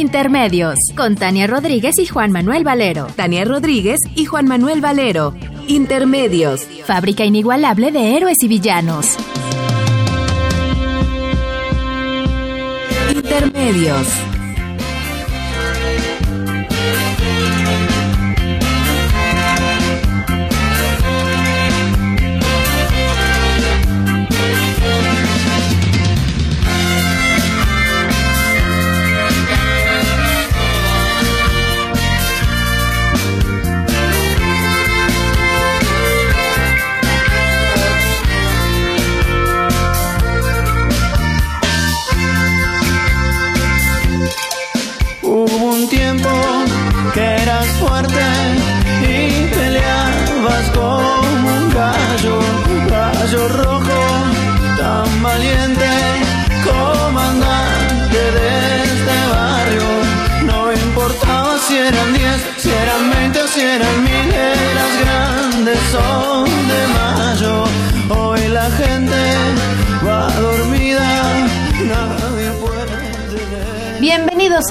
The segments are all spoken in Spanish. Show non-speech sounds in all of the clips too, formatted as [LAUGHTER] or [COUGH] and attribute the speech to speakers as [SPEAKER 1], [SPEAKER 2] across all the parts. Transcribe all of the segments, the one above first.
[SPEAKER 1] Intermedios. Con Tania Rodríguez y Juan Manuel Valero.
[SPEAKER 2] Tania Rodríguez y Juan Manuel Valero. Intermedios.
[SPEAKER 1] Fábrica inigualable de héroes y villanos.
[SPEAKER 2] Intermedios.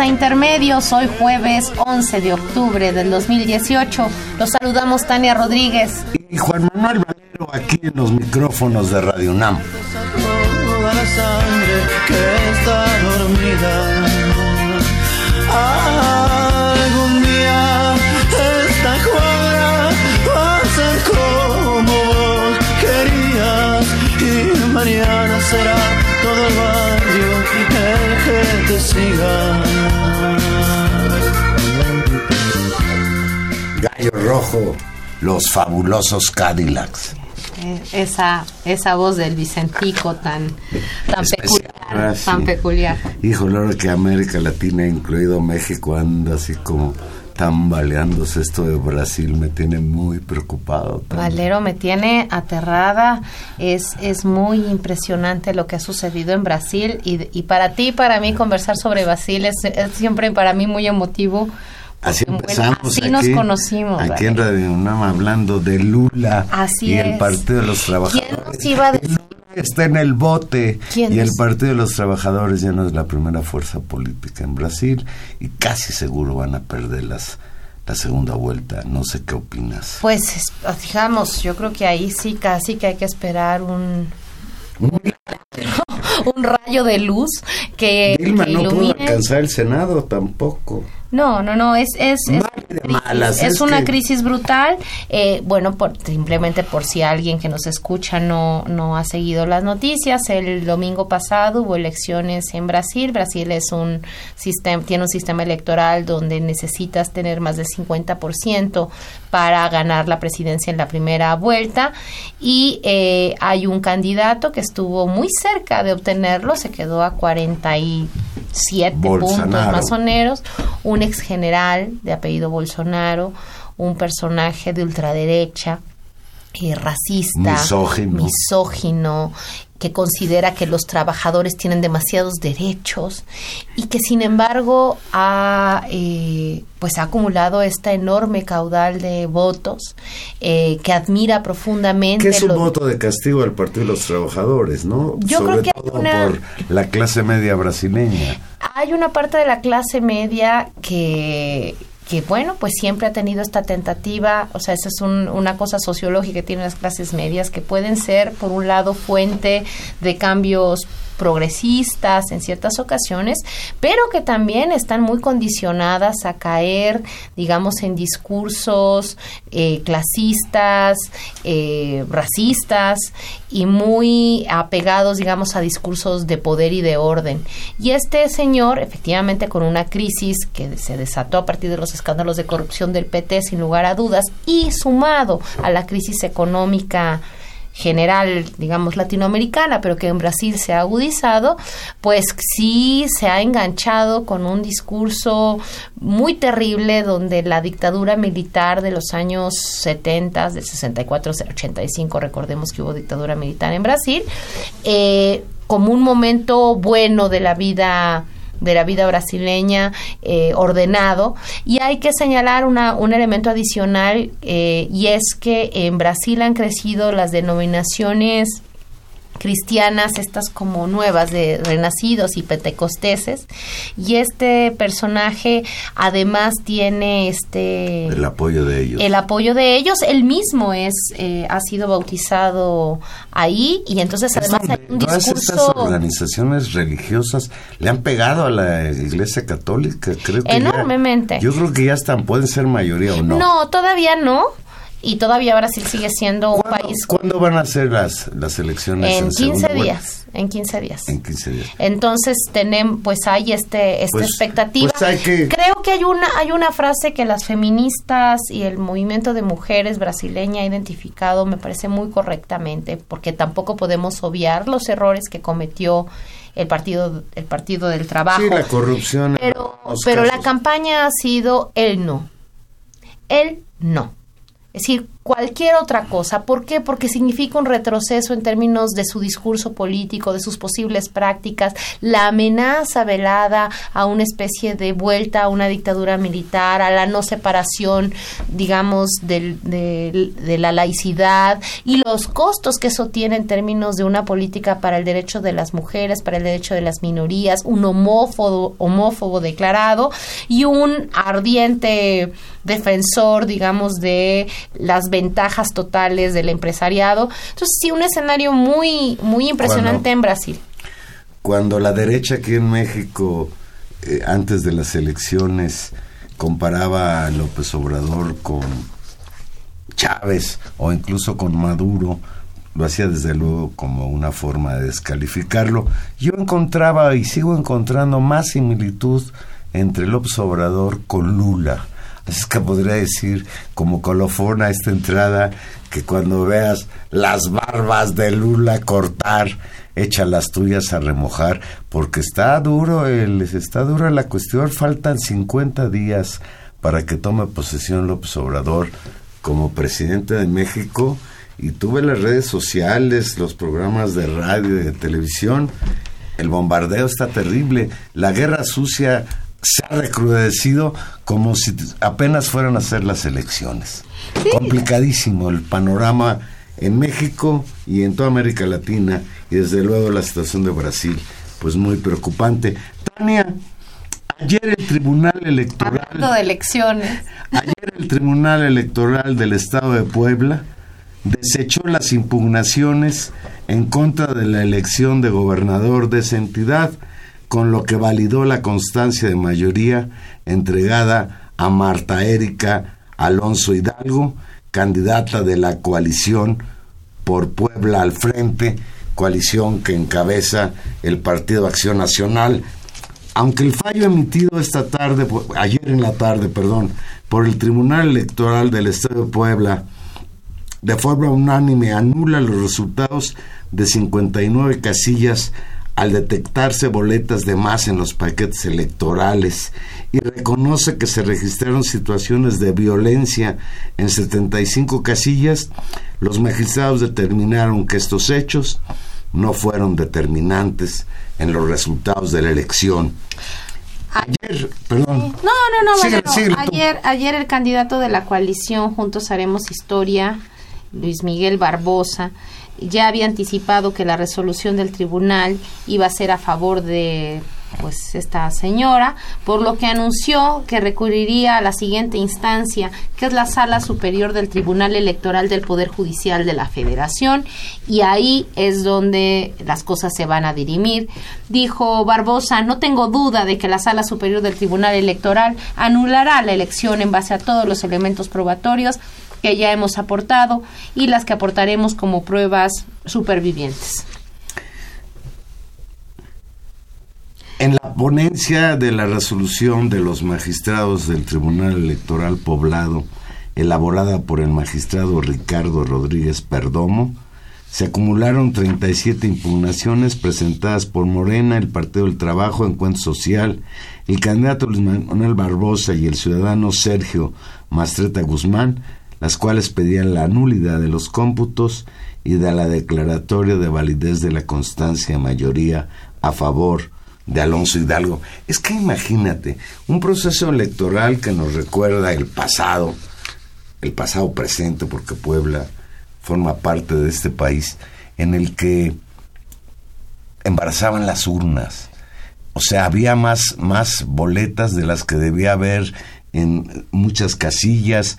[SPEAKER 3] A Intermedios, hoy jueves 11 de octubre del 2018. Los saludamos Tania Rodríguez
[SPEAKER 4] y Juan Manuel Valero aquí en los micrófonos de Radio UNAM.
[SPEAKER 5] Toda la sangre que está dormida. Algún día esta cuadra va a ser como vos querías y mañana será todo el barrio el que te siga.
[SPEAKER 4] Rojo, los fabulosos Cadillacs.
[SPEAKER 3] Eh, esa, esa voz del Vicentico tan, tan peculiar.
[SPEAKER 4] Ah,
[SPEAKER 3] Tan
[SPEAKER 4] sí.
[SPEAKER 3] peculiar.
[SPEAKER 4] Híjole, ahora que América Latina, incluido México, anda así como tambaleándose esto de Brasil, me tiene muy preocupado. también.
[SPEAKER 3] Valero me tiene aterrada. Es, es muy impresionante lo que ha sucedido en Brasil. Y, y para ti, para mí, conversar sobre Brasil es, es siempre para mí muy emotivo.
[SPEAKER 4] Así empezamos
[SPEAKER 3] así
[SPEAKER 4] aquí,
[SPEAKER 3] nos conocimos.
[SPEAKER 4] aquí en. Radio UNAM hablando de Lula
[SPEAKER 3] Así
[SPEAKER 4] y el. Partido de los
[SPEAKER 3] ¿Quién
[SPEAKER 4] Trabajadores.
[SPEAKER 3] nos iba a decir?
[SPEAKER 4] Está en el bote
[SPEAKER 3] ¿Quién
[SPEAKER 4] y el
[SPEAKER 3] nos-
[SPEAKER 4] Partido de los Trabajadores ya no es la primera fuerza política en Brasil y casi seguro van a perder las, la segunda vuelta. No sé qué opinas.
[SPEAKER 3] Pues, es- digamos, yo creo que ahí sí casi que hay que esperar un, un [LAUGHS] rayo de luz que,
[SPEAKER 4] Dilma
[SPEAKER 3] que
[SPEAKER 4] no pudo alcanzar el Senado tampoco.
[SPEAKER 3] No, no, no, es, es, es,
[SPEAKER 4] malas,
[SPEAKER 3] es
[SPEAKER 4] es
[SPEAKER 3] una
[SPEAKER 4] que-
[SPEAKER 3] crisis brutal. Eh, bueno, por, simplemente por si alguien que nos escucha no, no ha seguido las noticias, el domingo pasado hubo elecciones en Brasil. Brasil es un sistema, tiene un sistema electoral donde necesitas tener más del 50% para ganar la presidencia en la primera vuelta y eh, hay un candidato que estuvo muy cerca de obtenerlo, se quedó a 47 puntos
[SPEAKER 4] Bolsonaro.
[SPEAKER 3] más o menos, un ex general de apellido Bolsonaro, un personaje de ultraderecha, eh, racista,
[SPEAKER 4] Misógino.
[SPEAKER 3] misógino, que considera que los trabajadores tienen demasiados derechos y que sin embargo ha eh, pues ha acumulado esta enorme caudal de votos eh, que admira profundamente
[SPEAKER 4] Que es un
[SPEAKER 3] lo-
[SPEAKER 4] voto de castigo al Partido de los Trabajadores, ¿no?
[SPEAKER 3] Yo
[SPEAKER 4] Sobre
[SPEAKER 3] creo que hay
[SPEAKER 4] todo
[SPEAKER 3] una-
[SPEAKER 4] por la clase media brasileña.
[SPEAKER 3] hay una parte de la clase media que que bueno, pues siempre ha tenido esta tentativa, o sea, esa es un- una cosa sociológica que tienen las clases medias, que pueden ser, por un lado, fuente de cambios progresistas en ciertas ocasiones, pero que también están muy condicionadas a caer, digamos, en discursos eh, clasistas, eh, racistas y muy apegados, digamos, a discursos de poder y de orden. Y este señor, efectivamente, con una crisis que se desató a partir de los escándalos de corrupción del PT, sin lugar a dudas, y sumado a la crisis económica general, digamos, latinoamericana, pero que en Brasil se ha agudizado, pues sí se ha enganchado con un discurso muy terrible donde la dictadura militar de los años 70, del 64 al 85, recordemos que hubo dictadura militar en Brasil, eh, como un momento bueno de la vida de la vida brasileña eh, ordenado. Y hay que señalar una, un elemento adicional eh, y es que en Brasil han crecido las denominaciones cristianas, estas como nuevas de renacidos y pentecosteses. Y este personaje además tiene este
[SPEAKER 4] el apoyo de ellos.
[SPEAKER 3] El apoyo de ellos, él mismo es eh, ha sido bautizado ahí y entonces además hay un
[SPEAKER 4] todas
[SPEAKER 3] discurso
[SPEAKER 4] estas organizaciones religiosas le han pegado a la Iglesia Católica, creo que ya-
[SPEAKER 3] Enormemente.
[SPEAKER 4] yo creo que ya están, pueden ser mayoría o no.
[SPEAKER 3] no, todavía no. Y todavía Brasil sigue siendo un
[SPEAKER 4] ¿Cuándo,
[SPEAKER 3] país
[SPEAKER 4] cuándo van a ser las, las elecciones?
[SPEAKER 3] en
[SPEAKER 4] segunda
[SPEAKER 3] 15
[SPEAKER 4] vuelta?
[SPEAKER 3] días, en 15 días.
[SPEAKER 4] En 15 días.
[SPEAKER 3] Entonces tenemos, pues hay este, esta
[SPEAKER 4] Pues-
[SPEAKER 3] expectativa.
[SPEAKER 4] pues hay que-
[SPEAKER 3] Creo que hay una, hay una frase que las feministas y el movimiento de mujeres brasileña ha identificado, me parece muy correctamente, porque tampoco podemos obviar los errores que cometió el partido, el partido del trabajo.
[SPEAKER 4] Sí, la corrupción. en
[SPEAKER 3] pero, pero la campaña ha sido él no. Él no. Es decir, cualquier otra cosa. ¿Por qué? Porque significa un retroceso en términos de su discurso político, de sus posibles prácticas, la amenaza velada a una especie de vuelta a una dictadura militar, a la no separación, digamos, del- de la laicidad y los costos que eso tiene en términos de una política para el derecho de las mujeres, para el derecho de las minorías, un homófobo, homófobo declarado y un ardiente defensor, digamos, de las ventajas totales del empresariado. Entonces, sí, un escenario muy, muy impresionante
[SPEAKER 4] Cuando-
[SPEAKER 3] en Brasil.
[SPEAKER 4] Cuando la derecha aquí en México, eh, antes de las elecciones, comparaba a López Obrador con Chávez o incluso con Maduro, lo hacía desde luego como una forma de descalificarlo. Yo encontraba y sigo encontrando más similitud entre López Obrador con Lula. Es que podría decir como colofón a esta entrada que cuando veas las barbas de Lula cortar, echa las tuyas a remojar, porque está duro el, está dura la cuestión, faltan 50 días para que tome posesión López Obrador como presidente de México. Y tuve las redes sociales, los programas de radio y de televisión, el bombardeo está terrible, la guerra sucia se ha recrudecido como si apenas fueran a ser las elecciones. Complicadísimo el panorama en México y en toda América Latina y desde luego la situación de Brasil, pues muy preocupante. Tania, ayer el Tribunal Electoral
[SPEAKER 3] Hablando de elecciones.
[SPEAKER 4] Ayer el Tribunal Electoral del Estado de Puebla desechó las impugnaciones en contra de la elección de gobernador de esa entidad, con lo que validó la constancia de mayoría entregada a Marta Erika Alonso Hidalgo, candidata de la coalición por Puebla al frente, coalición que encabeza el Partido Acción Nacional. Aunque el fallo emitido esta tarde, ayer en la tarde, perdón, por el Tribunal Electoral del Estado de Puebla, de forma unánime anula los resultados de 59 casillas al detectarse boletas de más en los paquetes electorales y reconoce que se registraron situaciones de violencia en 75 casillas, los magistrados determinaron que estos hechos no fueron determinantes en los resultados de la elección. Ayer, perdón.
[SPEAKER 3] No, no, no, bueno, ayer, ayer el candidato de la coalición Juntos Haremos Historia, Luis Miguel Barbosa, ya había anticipado que la resolución del tribunal iba a ser a favor de pues esta señora, por lo que anunció que recurriría a la siguiente instancia, que es la Sala Superior del Tribunal Electoral del Poder Judicial de la Federación, y ahí es donde las cosas se van a dirimir. Dijo Barbosa, no tengo duda de que la Sala Superior del Tribunal Electoral anulará la elección en base a todos los elementos probatorios que ya hemos aportado y las que aportaremos como pruebas supervivientes.
[SPEAKER 4] En la ponencia de la resolución de los magistrados del Tribunal Electoral Poblado, elaborada por el magistrado Ricardo Rodríguez Perdomo, se acumularon 37 impugnaciones presentadas por Morena, el Partido del Trabajo, Encuentro Social, el candidato Luis Manuel Barbosa y el ciudadano Sergio Mastreta Guzmán, las cuales pedían la nulidad de los cómputos y de la declaratoria de validez de la constancia mayoría a favor de Alonso Hidalgo. Es que imagínate, un proceso electoral que nos recuerda el pasado, el pasado presente, porque Puebla forma parte de este país, en el que embarazaban las urnas. O sea, había más, más boletas de las que debía haber en muchas casillas.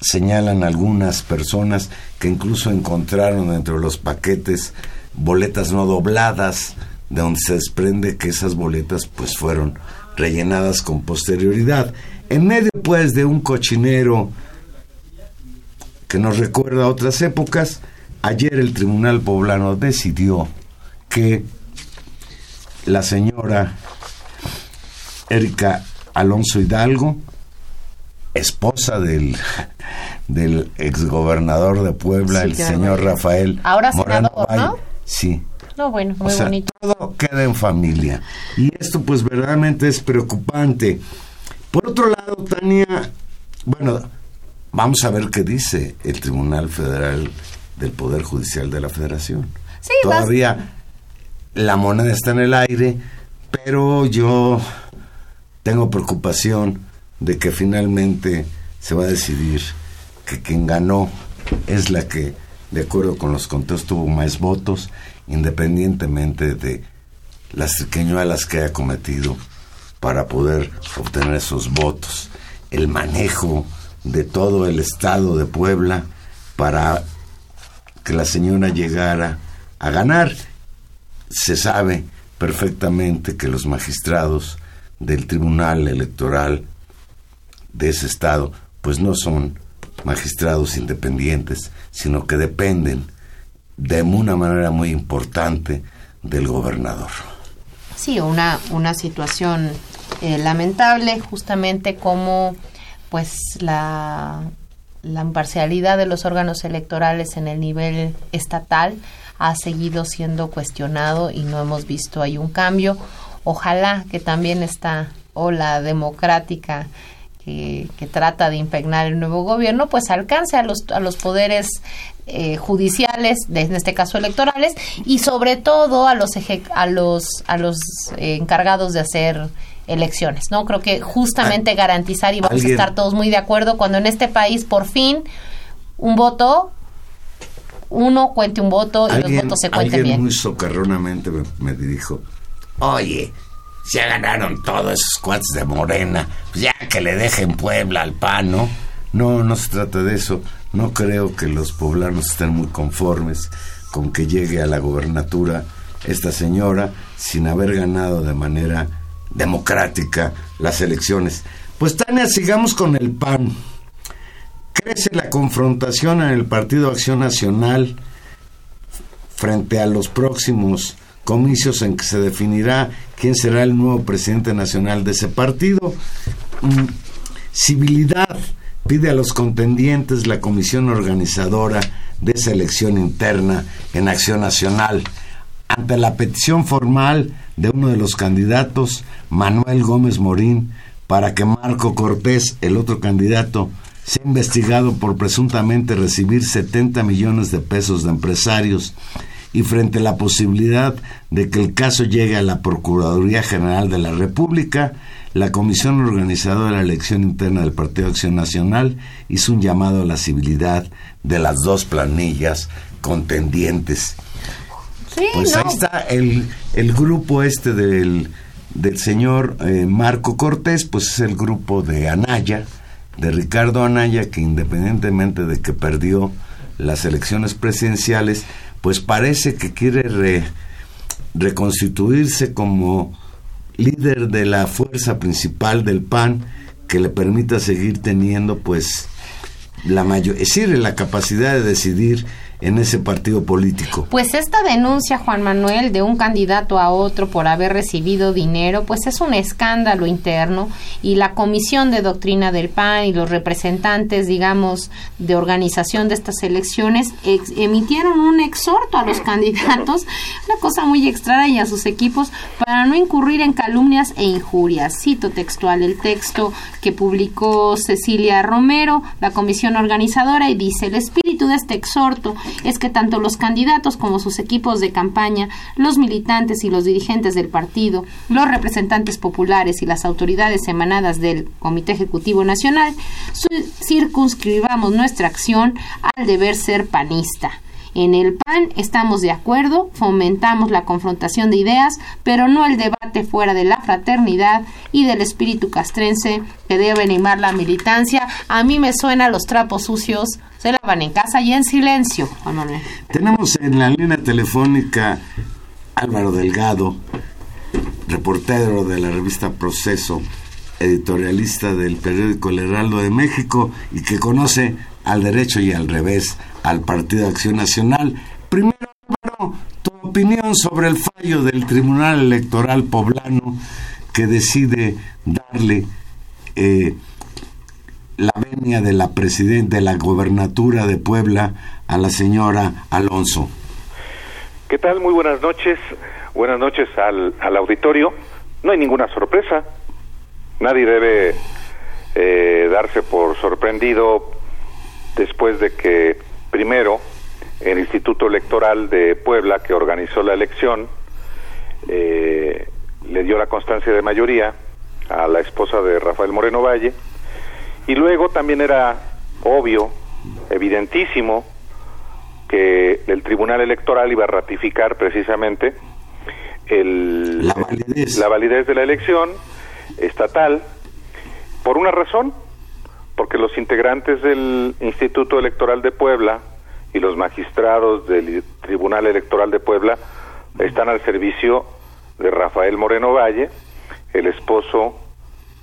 [SPEAKER 4] Señalan algunas personas que incluso encontraron entre los paquetes boletas no dobladas, de donde se desprende que esas boletas pues fueron rellenadas con posterioridad. En medio pues de un cochinero que nos recuerda a otras épocas, ayer el Tribunal Poblano decidió que la señora Erika Alonso Hidalgo, esposa del, del exgobernador de Puebla, el señor Rafael
[SPEAKER 3] Ahora
[SPEAKER 4] Moreno
[SPEAKER 3] senador, ¿no?
[SPEAKER 4] Sí.
[SPEAKER 3] No, bueno, muy
[SPEAKER 4] O sea,
[SPEAKER 3] bonito.
[SPEAKER 4] todo queda en familia. Y esto pues verdaderamente es preocupante. Por otro lado, Tania, bueno, vamos a ver qué dice el Tribunal Federal del Poder Judicial de la Federación.
[SPEAKER 3] Sí, vas-
[SPEAKER 4] Todavía la moneda está en el aire, pero yo tengo preocupación de que finalmente se va a decidir que quien ganó es la que, de acuerdo con los conteos, tuvo más votos, independientemente de las triqueñuelas que haya cometido para poder obtener esos votos. El manejo de todo el estado de Puebla para que la señora llegara a ganar. Se sabe perfectamente que los magistrados del Tribunal Electoral de ese estado pues no son magistrados independientes, sino que dependen de una manera muy importante del gobernador.
[SPEAKER 3] Sí, una, una situación eh, lamentable, justamente como pues la, la imparcialidad de los órganos electorales en el nivel estatal ha seguido siendo cuestionado y no hemos visto ahí un cambio. Ojalá que también esta ola democrática que, que trata de impregnar el nuevo gobierno, pues alcance a los, a los poderes eh, judiciales, de, en este caso electorales, y sobre todo a los, eje- a los, a los eh, encargados de hacer elecciones, ¿no? Creo que justamente garantizar, y vamos a
[SPEAKER 4] alguien-
[SPEAKER 3] estar todos muy de acuerdo, cuando en este país por fin un voto, uno cuente un voto y los votos se cuenten
[SPEAKER 4] alguien
[SPEAKER 3] bien.
[SPEAKER 4] muy socarronamente me, me dijo, oye, ya ganaron todos esos cuates de Morena, pues ya que le dejen Puebla al PAN, ¿no? No, no se trata de eso. No creo que los poblanos estén muy conformes con que llegue a la gobernatura esta señora sin haber ganado de manera democrática las elecciones. Pues Tania, sigamos con el PAN. Crece la confrontación en el Partido Acción Nacional frente a los próximos comicios en que se definirá quién será el nuevo presidente nacional de ese partido. Mm, Civilidad pide a los contendientes la comisión organizadora de esa elección interna en Acción Nacional. Ante la petición formal de uno de los candidatos, Manuel Gómez Morín, para que Marco Cortés, el otro candidato, sea investigado por presuntamente recibir 70 millones de pesos de empresarios y frente a la posibilidad de que el caso llegue a la Procuraduría General de la República, la Comisión Organizadora de la Elección Interna del Partido Acción Nacional hizo un llamado a la civilidad de las dos planillas contendientes.
[SPEAKER 3] Sí,
[SPEAKER 4] Pues
[SPEAKER 3] no.
[SPEAKER 4] ahí está el, el grupo este del, del señor eh, Marco Cortés, pues es el grupo de Anaya, de Ricardo Anaya, que independientemente de que perdió las elecciones presidenciales, pues parece que quiere re- reconstituirse como líder de la fuerza principal del PAN que le permita seguir teniendo pues la mayor, es decir, la capacidad de decidir en ese partido político?
[SPEAKER 3] Pues esta denuncia, Juan Manuel, de un candidato a otro por haber recibido dinero, pues es un escándalo interno y la Comisión de Doctrina del PAN y los representantes, digamos, de organización de estas elecciones emitieron un exhorto a los candidatos, una cosa muy extraña y a sus equipos, para no incurrir en calumnias e injurias. Cito textual el texto que publicó Cecilia Romero, la comisión organizadora, y dice, el espíritu de este exhorto es que tanto los candidatos como sus equipos de campaña, los militantes y los dirigentes del partido, los representantes populares y las autoridades emanadas del Comité Ejecutivo Nacional, circunscribamos nuestra acción al deber ser panista. En el PAN estamos de acuerdo, fomentamos la confrontación de ideas, pero no el debate fuera de la fraternidad y del espíritu castrense que debe animar la militancia. A mí me suena los trapos sucios, se lavan en casa y en silencio.
[SPEAKER 4] Tenemos en la línea telefónica Álvaro Delgado, reportero de la revista Proceso, editorialista del periódico El Heraldo de México y que conoce al derecho y al revés al Partido Acción Nacional. Primero, tu opinión sobre el fallo del Tribunal Electoral Poblano que decide darle eh, la venia de la presidenta de la gobernatura de Puebla a la señora Alonso.
[SPEAKER 6] ¿Qué tal? Muy buenas noches. Buenas noches al, al auditorio. No hay ninguna sorpresa. Nadie debe eh, darse por sorprendido después de que primero el Instituto Electoral de Puebla, que organizó la elección, eh, le dio la constancia de mayoría a la esposa de Rafael Moreno Valle, y luego también era obvio, evidentísimo, que el Tribunal Electoral iba a ratificar precisamente el,
[SPEAKER 4] la, validez.
[SPEAKER 6] la validez de la elección estatal por una razón, porque los integrantes del Instituto Electoral de Puebla y los magistrados del Tribunal Electoral de Puebla están al servicio de Rafael Moreno Valle, el esposo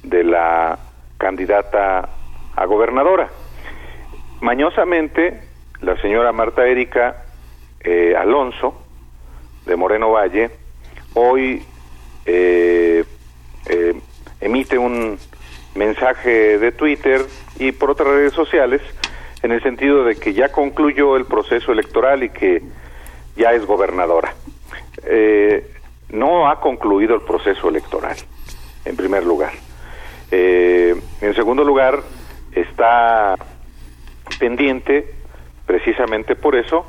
[SPEAKER 6] de la candidata a gobernadora. Mañosamente, la señora Marta Erika eh, Alonso, de Moreno Valle, hoy eh, eh, emite un mensaje de Twitter y por otras redes sociales en el sentido de que ya concluyó el proceso electoral y que ya es gobernadora. Eh, no ha concluido el proceso electoral, en primer lugar. Eh, en segundo lugar, está pendiente, precisamente por eso,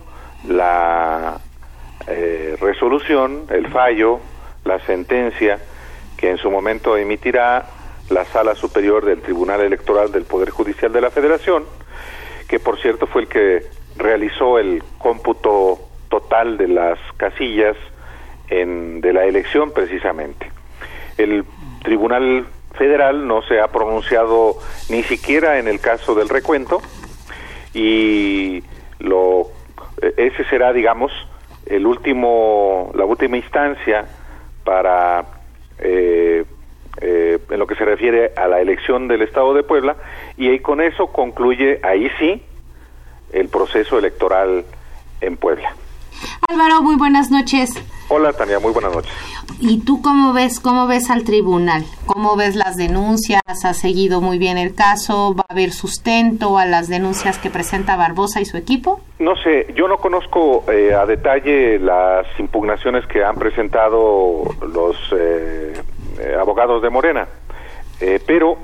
[SPEAKER 6] la eh, resolución, el fallo, la sentencia que en su momento emitirá la Sala Superior del Tribunal Electoral del Poder Judicial de la Federación, que por cierto fue el que realizó el cómputo total de las casillas en, de la elección precisamente. El Tribunal Federal no se ha pronunciado ni siquiera en el caso del recuento y lo ese será digamos el último la última instancia para eh, eh, en lo que se refiere a la elección del Estado de Puebla y ahí con eso concluye ahí sí el proceso electoral en Puebla.
[SPEAKER 3] Álvaro, muy buenas noches.
[SPEAKER 6] Hola Tania, muy buenas noches.
[SPEAKER 3] ¿Y tú cómo ves, cómo ves al tribunal? ¿Cómo ves las denuncias? ¿Has seguido muy bien el caso? ¿Va a haber sustento a las denuncias que presenta Barbosa y su equipo?
[SPEAKER 6] No sé, yo no conozco eh, a detalle las impugnaciones que han presentado los eh, eh, abogados de Morena, eh, pero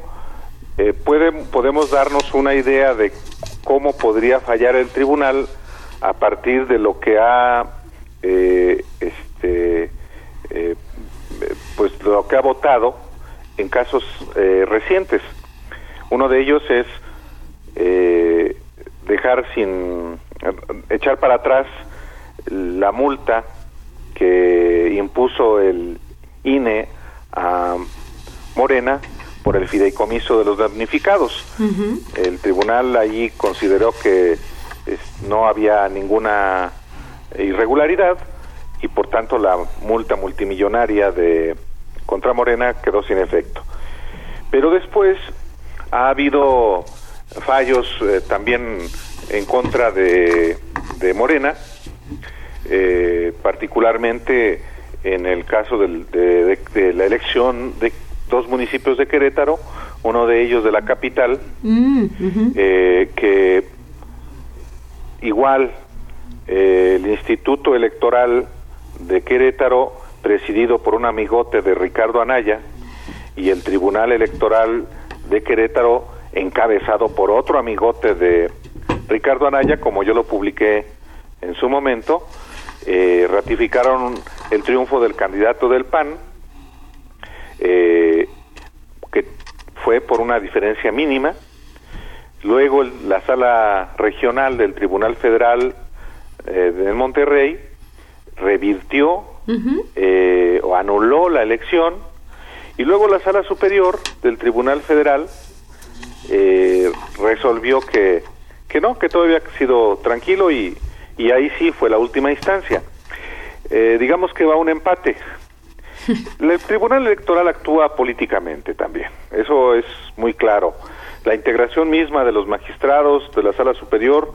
[SPEAKER 6] eh, podemos darnos una idea de cómo podría fallar el tribunal a partir de lo que ha este pues lo que ha votado en casos recientes. Uno de ellos es dejar sin echar para atrás la multa que impuso el INE a Morena por el fideicomiso de los damnificados. El tribunal allí consideró que no había ninguna irregularidad y por tanto la multa multimillonaria de contra Morena quedó sin efecto. Pero después ha habido fallos eh, también en contra de de Morena, eh, particularmente en el caso del- de, de- de la elección de dos municipios de Querétaro, uno de ellos de la capital, eh, que igual eh, el Instituto Electoral de Querétaro, presidido por un amigote de Ricardo Anaya, y el Tribunal Electoral de Querétaro, encabezado por otro amigote de Ricardo Anaya, como yo lo publiqué en su momento, eh, ratificaron el triunfo del candidato del PAN, eh, que fue por una diferencia mínima. Luego el- la sala regional del Tribunal Federal eh, de Monterrey revirtió eh, o anuló la elección y luego la sala superior del Tribunal Federal eh, resolvió que, que no, que todo había sido tranquilo y, y ahí sí fue la última instancia. Eh, digamos que va un empate. [LAUGHS] El Tribunal Electoral actúa políticamente también, eso es muy claro. La integración misma de los magistrados de la Sala Superior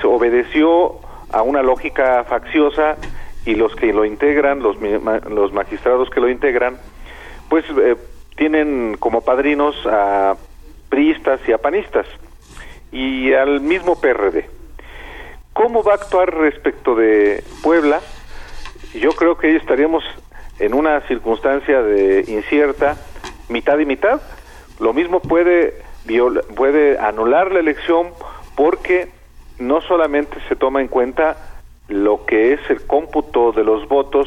[SPEAKER 6] se obedeció a una lógica facciosa y los que lo integran, los, los magistrados que lo integran, pues eh, tienen como padrinos a priistas y a panistas y al mismo PRD. ¿Cómo va a actuar respecto de Puebla? Yo creo que ahí estaríamos en una circunstancia de incierta, mitad y mitad. Lo mismo puede viola- puede anular la elección porque no solamente se toma en cuenta lo que es el cómputo de los votos,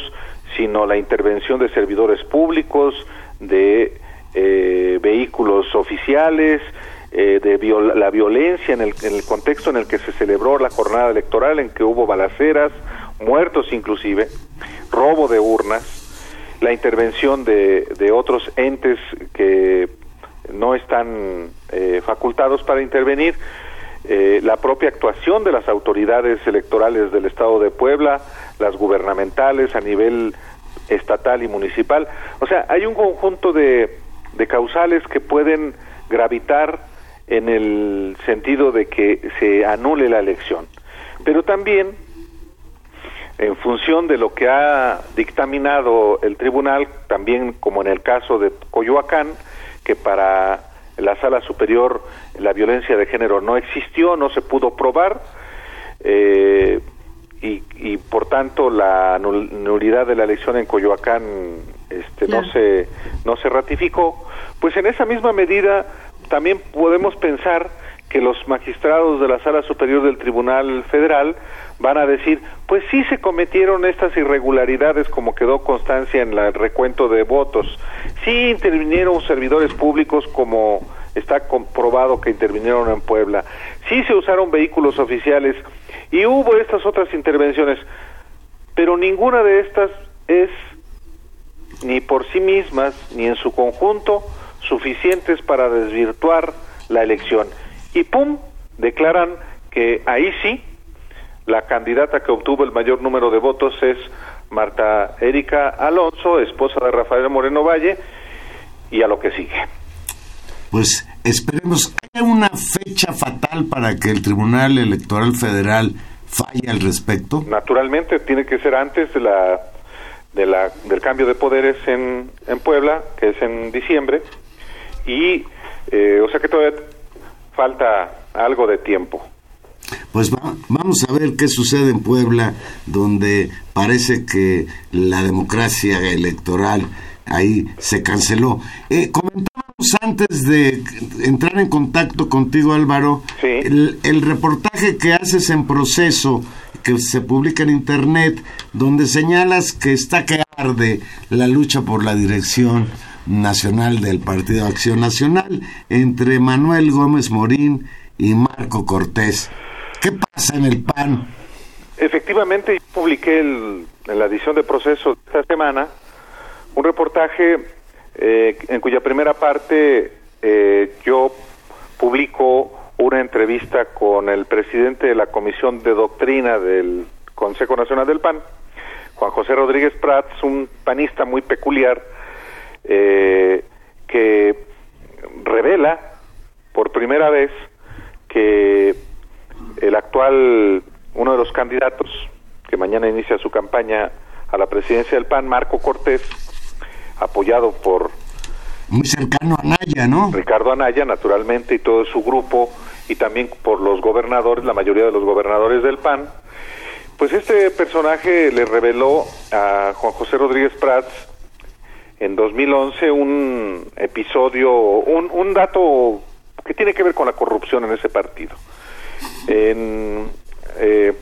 [SPEAKER 6] sino la intervención de servidores públicos, de eh, vehículos oficiales, eh, de la violencia en el, en el contexto en el que se celebró la jornada electoral, en que hubo balaceras, muertos inclusive, robo de urnas, la intervención de, de otros entes que no están eh, facultados para intervenir, eh, la propia actuación de las autoridades electorales del Estado de Puebla, las gubernamentales a nivel estatal y municipal. O sea, hay un conjunto de, de causales que pueden gravitar en el sentido de que se anule la elección. Pero también, en función de lo que ha dictaminado el tribunal, también como en el caso de Coyoacán, que para la sala superior la violencia de género no existió, no se pudo probar, eh, y, y por tanto la nul- nulidad de la elección en Coyoacán este, no se no se ratificó, pues en esa misma medida también podemos pensar que los magistrados de la Sala Superior del Tribunal Federal van a decir, pues sí se cometieron estas irregularidades como quedó constancia en el recuento de votos, sí intervinieron servidores públicos como está comprobado que intervinieron en Puebla, sí se usaron vehículos oficiales y hubo estas otras intervenciones, pero ninguna de estas es ni por sí mismas ni en su conjunto suficientes para desvirtuar la elección. Y pum, declaran que ahí sí la candidata que obtuvo el mayor número de votos es Marta Erika Alonso, esposa de Rafael Moreno Valle, y a lo que sigue.
[SPEAKER 4] Pues esperemos haya una fecha fatal para que el Tribunal Electoral Federal falle al respecto.
[SPEAKER 6] Naturalmente tiene que ser antes de la, de la del cambio de poderes en, en Puebla, que es en diciembre, y eh, o sea que todavía falta algo de tiempo.
[SPEAKER 4] Pues va- vamos a ver qué sucede en Puebla, donde parece que la democracia electoral ahí se canceló. Eh, comentábamos antes de entrar en contacto contigo, Álvaro,
[SPEAKER 6] Sí.
[SPEAKER 4] el, el reportaje que haces en proceso, que se publica en Internet, donde señalas que está que arde la lucha por la dirección nacional del Partido Acción Nacional entre Manuel Gómez Morín y Marco Cortés. ¿Qué pasa en el PAN?
[SPEAKER 6] Efectivamente, yo publiqué el- en la edición de proceso de esta semana un reportaje eh, en cuya primera parte eh, yo publico una entrevista con el presidente de la Comisión de Doctrina del Consejo Nacional del PAN, Juan José Rodríguez Prats, un panista muy peculiar, eh, que revela por primera vez que el actual uno de los candidatos que mañana inicia su campaña a la presidencia del PAN, Marco Cortés, apoyado por
[SPEAKER 4] Muy cercano a Naya, ¿no?
[SPEAKER 6] Ricardo Anaya, naturalmente, y todo su grupo, y también por los gobernadores, la mayoría de los gobernadores del PAN, pues este personaje le reveló a Juan José Rodríguez Prats en 2011 un episodio, un, un dato que tiene que ver con la corrupción en ese partido. En, eh,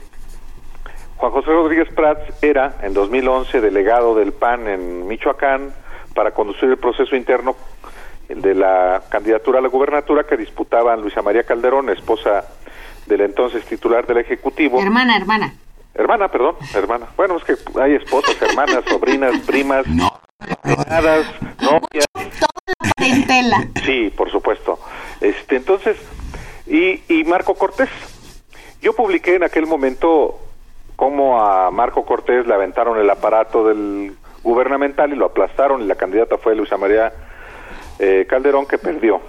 [SPEAKER 6] Juan José Rodríguez Prats era en 2011 delegado del PAN en Michoacán para conducir el proceso interno de la candidatura a la gubernatura que disputaban Luisa María Calderón, esposa del entonces titular del Ejecutivo.
[SPEAKER 3] Hermana, hermana.
[SPEAKER 6] Hermana, perdón, hermana. Bueno, es que hay esposas, hermanas, sobrinas, primas, cuñadas, novias.
[SPEAKER 3] Parentela.
[SPEAKER 6] Sí, por supuesto. Este, entonces, y, y Marco Cortés. Yo publiqué en aquel momento cómo a Marco Cortés le aventaron el aparato del gubernamental y lo aplastaron y la candidata fue Luisa María eh, Calderón que perdió.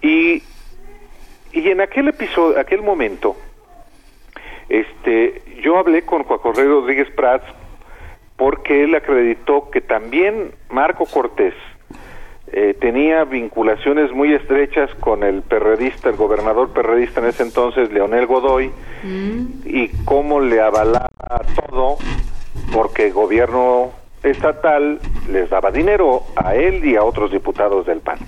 [SPEAKER 6] Y, y en aquel episodio, aquel momento, este, yo hablé con Juan José Rodríguez Prats porque él acreditó que también Marco Cortés eh, tenía vinculaciones muy estrechas con el perredista, el gobernador perredista en ese entonces, Leonel Godoy, y cómo le avalaba todo porque el gobierno estatal les daba dinero a él y a otros diputados del PAN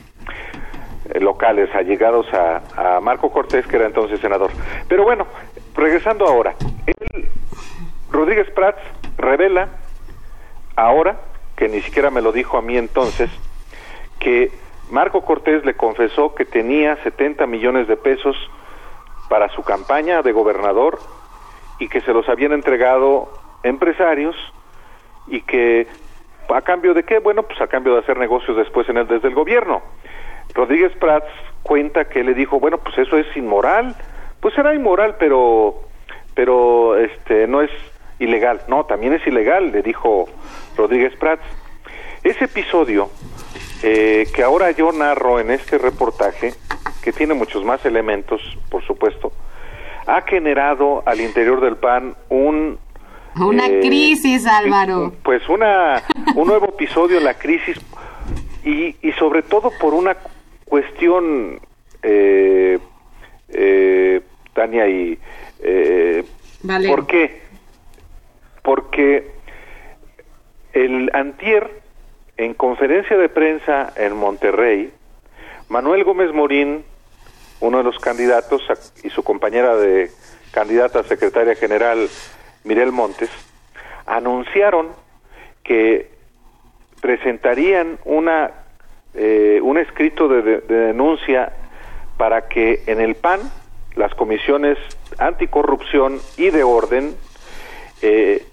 [SPEAKER 6] eh, locales allegados a, a Marco Cortés, que era entonces senador. Pero bueno, regresando ahora, él, Rodríguez Prats revela ahora, que ni siquiera me lo dijo a mí entonces, que Marco Cortés le confesó que tenía 70 millones de pesos para su campaña de gobernador y que se los habían entregado empresarios y que a cambio de qué? Bueno, pues a cambio de hacer negocios después en el desde el gobierno. Rodríguez Prats cuenta que le dijo, bueno, pues eso es inmoral. Pues será inmoral, pero pero este no es ilegal. No, también es ilegal, le dijo Rodríguez Prats. Ese episodio eh, que ahora yo narro en este reportaje, que tiene muchos más elementos, por supuesto, ha generado al interior del PAN un
[SPEAKER 3] Una
[SPEAKER 6] eh,
[SPEAKER 3] crisis, Álvaro.
[SPEAKER 6] pues una un nuevo episodio en la crisis y, y sobre todo por una cuestión eh, eh, Tania y eh,
[SPEAKER 3] Vale.
[SPEAKER 6] ¿por qué? Porque el antier en conferencia de prensa en Monterrey Manuel Gómez Morín uno de los candidatos y su compañera de candidata a secretaria general Mirel Montes anunciaron que presentarían una eh, un escrito de denuncia para que en el PAN las comisiones anticorrupción y de orden eh,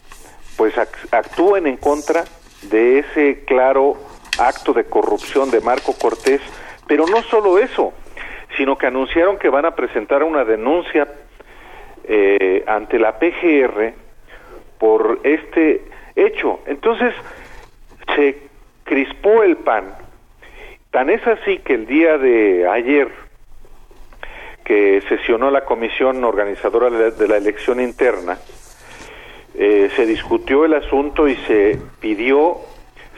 [SPEAKER 6] pues ac- actúen en contra de ese claro acto de corrupción de Marco Cortés, pero no solo eso, sino que anunciaron que van a presentar una denuncia eh, ante la PGR por este hecho. Entonces se crispó el PAN. Tan es así que el día de ayer que sesionó la comisión organizadora de la elección interna, eh, se discutió el asunto y se pidió,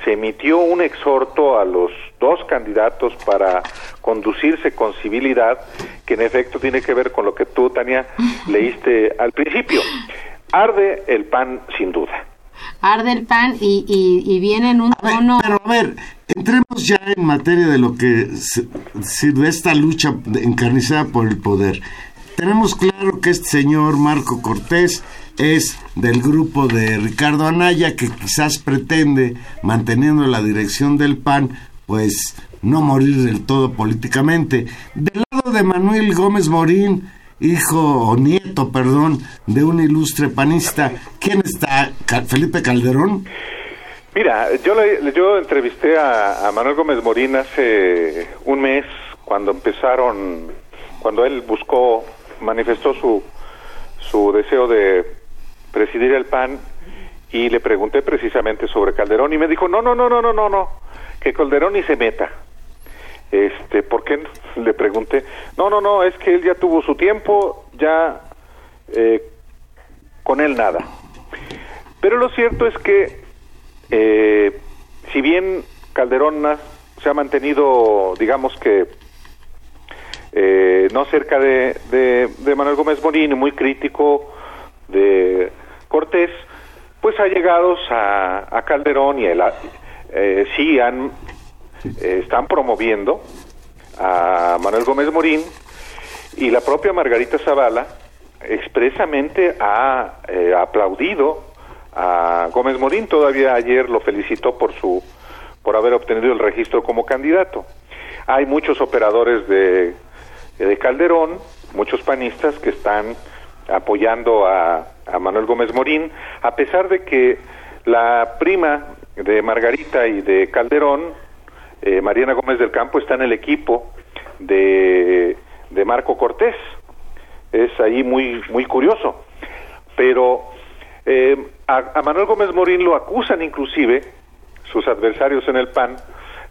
[SPEAKER 6] se emitió un exhorto a los dos candidatos para conducirse con civilidad, que en efecto tiene que ver con lo que tú, Tania, leíste al principio. Arde el pan sin duda.
[SPEAKER 3] Arde el pan y, y, y viene en un
[SPEAKER 4] A ver,
[SPEAKER 3] tono...
[SPEAKER 4] pero a ver, entremos ya en materia de lo que se- sirve esta lucha encarnizada por el poder. Tenemos claro que este señor Marco Cortés es del grupo de Ricardo Anaya, que quizás pretende, manteniendo la dirección del PAN, pues no morir del todo políticamente. Del lado de Manuel Gómez Morín, hijo o nieto, perdón, de un ilustre panista, ¿quién está? ¿Felipe Calderón?
[SPEAKER 6] Mira, yo, le- yo entrevisté a, a Manuel Gómez Morín hace un mes cuando empezaron, cuando él buscó, manifestó su, su deseo de presidir el PAN y le pregunté precisamente sobre Calderón y me dijo, no, no, no, no, no, no, no, que Calderón ni se meta. Este, ¿por qué? Le pregunté. No, no, no, es que él ya tuvo su tiempo, ya eh, con él nada. Pero lo cierto es que, eh, si bien Calderón se ha mantenido, digamos que, eh, no cerca de, de, Manuel Gómez Morín, muy crítico de Cortés, pues allegados a, a Calderón y el, eh, sí han, eh, están promoviendo a Manuel Gómez Morín y la propia Margarita Zavala expresamente ha eh, aplaudido a Gómez Morín, todavía ayer lo felicitó por su por haber obtenido el registro como candidato. Hay muchos operadores de, de Calderón, muchos panistas que están apoyando a, a Manuel Gómez Morín, a pesar de que la prima de Margarita y de Calderón, eh, Mariana Gómez del Campo está en el equipo de, de Marco Cortés. Es ahí muy, muy curioso. Pero eh, a, Manuel Gómez Morín lo acusan inclusive sus adversarios en el PAN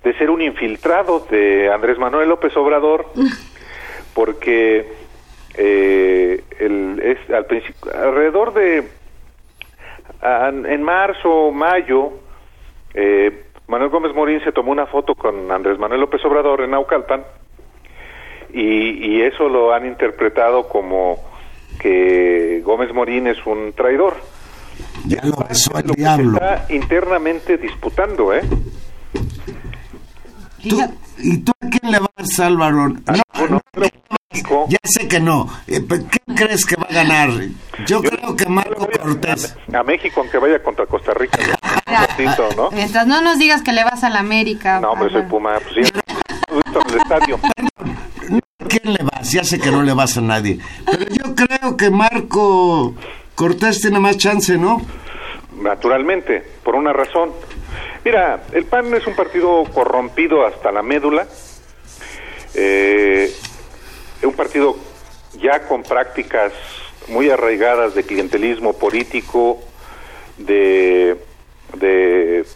[SPEAKER 6] de ser un infiltrado de Andrés Manuel López Obrador, [LAUGHS] porque eh, el, es, al alrededor de en marzo, mayo, eh, Manuel Gómez Morín se tomó una foto con Andrés Manuel López Obrador en Naucalpan y, eso lo han interpretado como que Gómez Morín es un traidor.
[SPEAKER 4] Ya lo besó al diablo.
[SPEAKER 6] está internamente disputando, ¿eh?
[SPEAKER 4] ¿Y tú a quién le vas, Álvaro? No, ya sé que no. Eh, ¿Qué crees que va a ganar? Yo, creo que Marco Cortés.
[SPEAKER 6] A, México, aunque vaya contra Costa Rica. [LAUGHS]
[SPEAKER 7] ¿no? Mientras no nos digas que le vas a la América.
[SPEAKER 6] No, hombre, soy Puma. Pues sí, [LAUGHS] en el estadio. [LAUGHS]
[SPEAKER 4] ¿Quién le vas? Ya sé que no le vas a nadie. Pero yo creo que Marco Cortés tiene más chance, ¿no?
[SPEAKER 6] Naturalmente, por una razón. Mira, el PAN es un partido corrompido hasta la médula. Eh, un partido ya con prácticas muy arraigadas de clientelismo político, de,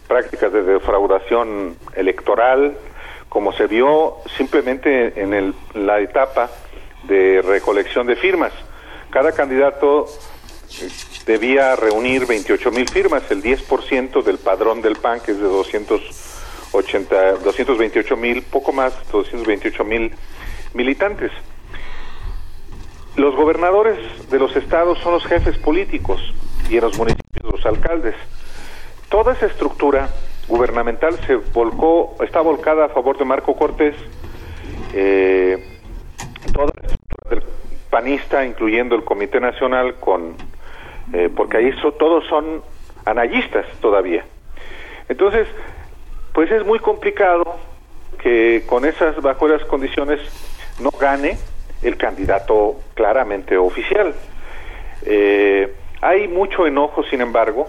[SPEAKER 6] prácticas de defraudación electoral, como se vio simplemente en el, la etapa de recolección de firmas. Cada candidato debía reunir 28 mil firmas, el 10% del padrón del PAN, que es de 280, 228 mil, poco más, 228 mil militantes. Los gobernadores de los estados son los jefes políticos y en los municipios los alcaldes. Toda esa estructura gubernamental se volcó, está volcada a favor de Marco Cortés. Eh, toda la estructura del panista, incluyendo el Comité Nacional, con eh, porque ahí todos son analistas todavía. Entonces, pues es muy complicado que con esas bajo las condiciones no gane el candidato claramente oficial. Eh, hay mucho enojo, sin embargo,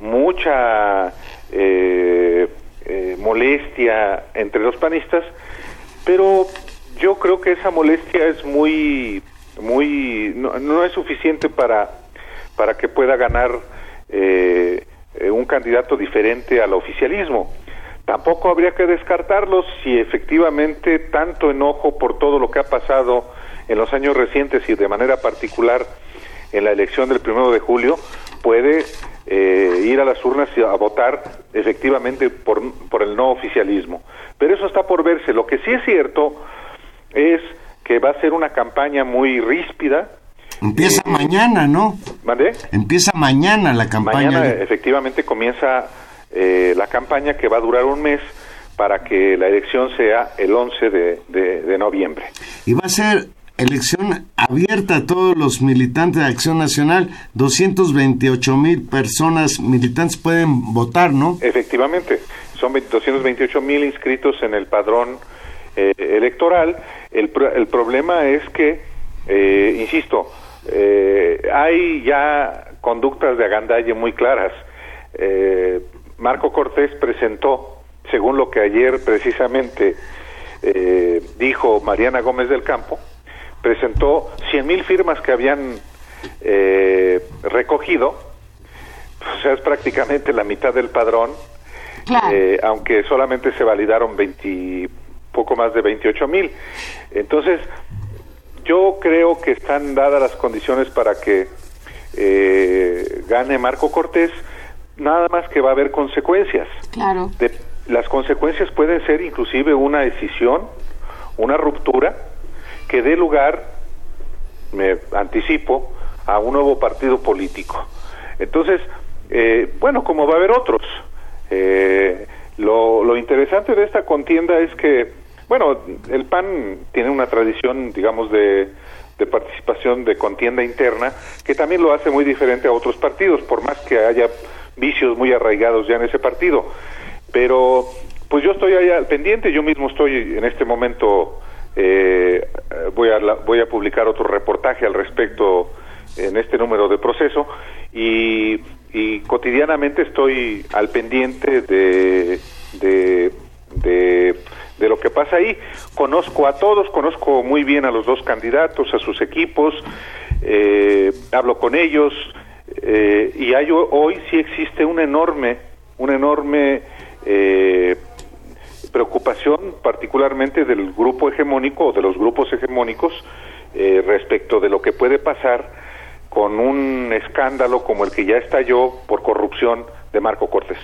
[SPEAKER 6] mucha eh, eh, molestia entre los panistas, pero yo creo que esa molestia es muy, muy, no, es suficiente para, para que pueda ganar un candidato diferente al oficialismo. Tampoco habría que descartarlos si efectivamente tanto enojo por todo lo que ha pasado en los años recientes y de manera particular en la elección del primero de julio, puede eh, ir a las urnas y a votar efectivamente por, por el no oficialismo. Pero eso está por verse. Lo que sí es cierto es que va a ser una campaña muy ríspida.
[SPEAKER 4] Empieza eh, mañana, ¿no?
[SPEAKER 6] ¿Mande?
[SPEAKER 4] Empieza mañana la campaña.
[SPEAKER 6] Mañana efectivamente comienza eh, la campaña que va a durar un mes para que la elección sea el 11 de, de noviembre.
[SPEAKER 4] Y va a ser elección abierta a todos los militantes de Acción Nacional. 228 mil personas militantes pueden votar, ¿no?
[SPEAKER 6] Efectivamente, son 228 mil inscritos en el padrón eh, electoral. El, el, problema es que, eh, insisto, eh, hay ya conductas de agandalle muy claras. Marco Cortés presentó, según lo que ayer precisamente dijo Mariana Gómez del Campo, presentó 100 mil firmas que habían eh, recogido, o sea, es prácticamente la mitad del padrón, eh, aunque solamente se validaron 20, poco más de 28 mil. Entonces, yo creo que están dadas las condiciones para que eh, gane Marco Cortés, nada más que va a haber consecuencias.
[SPEAKER 7] Claro.
[SPEAKER 6] las consecuencias pueden ser inclusive una decisión, una ruptura que dé lugar, me anticipo, a un nuevo partido político. Entonces, eh, bueno, como va a haber otros. Eh, lo, lo interesante de esta contienda es que, bueno, el PAN tiene una tradición, digamos, de, de participación de contienda interna que también lo hace muy diferente a otros partidos, por más que haya vicios muy arraigados ya en ese partido. Pero pues yo estoy ahí al pendiente, yo mismo estoy en este momento, eh, voy, a voy a publicar otro reportaje al respecto en este número de proceso y, y cotidianamente estoy al pendiente de, de, de, lo que pasa ahí. Conozco a todos, conozco muy bien a los dos candidatos, a sus equipos, eh, hablo con ellos, eh, y hay, hoy sí existe una enorme, una enorme eh, preocupación, particularmente del grupo hegemónico o de los grupos hegemónicos, eh, respecto de lo que puede pasar con un escándalo como el que ya estalló por corrupción de Marco Cortés.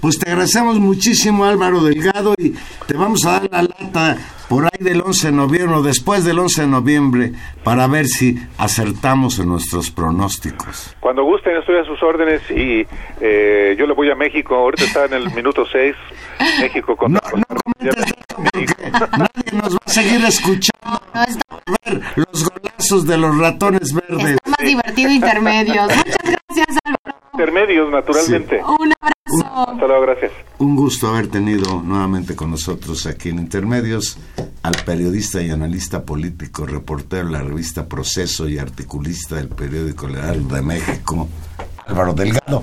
[SPEAKER 4] Pues te agradecemos muchísimo Álvaro Delgado y te vamos a dar la lata por ahí del 11 de noviembre o después del 11 de noviembre para ver si acertamos en nuestros pronósticos.
[SPEAKER 6] Cuando gusten estoy a sus órdenes y eh, yo le voy a México, ahorita está en el [LAUGHS] minuto 6, México con...
[SPEAKER 4] No, no comentes nadie nos va a seguir escuchando ver los golazos de los ratones verdes.
[SPEAKER 7] Está más divertido intermedios. Muchas gracias [LAUGHS] Álvaro.
[SPEAKER 6] Intermedios, naturalmente.
[SPEAKER 7] Un abrazo.
[SPEAKER 6] Hasta luego, gracias.
[SPEAKER 4] Un gusto haber tenido nuevamente con nosotros aquí en Intermedios al periodista y analista político, reportero de la revista Proceso y articulista del periódico Leal de México, Álvaro Delgado.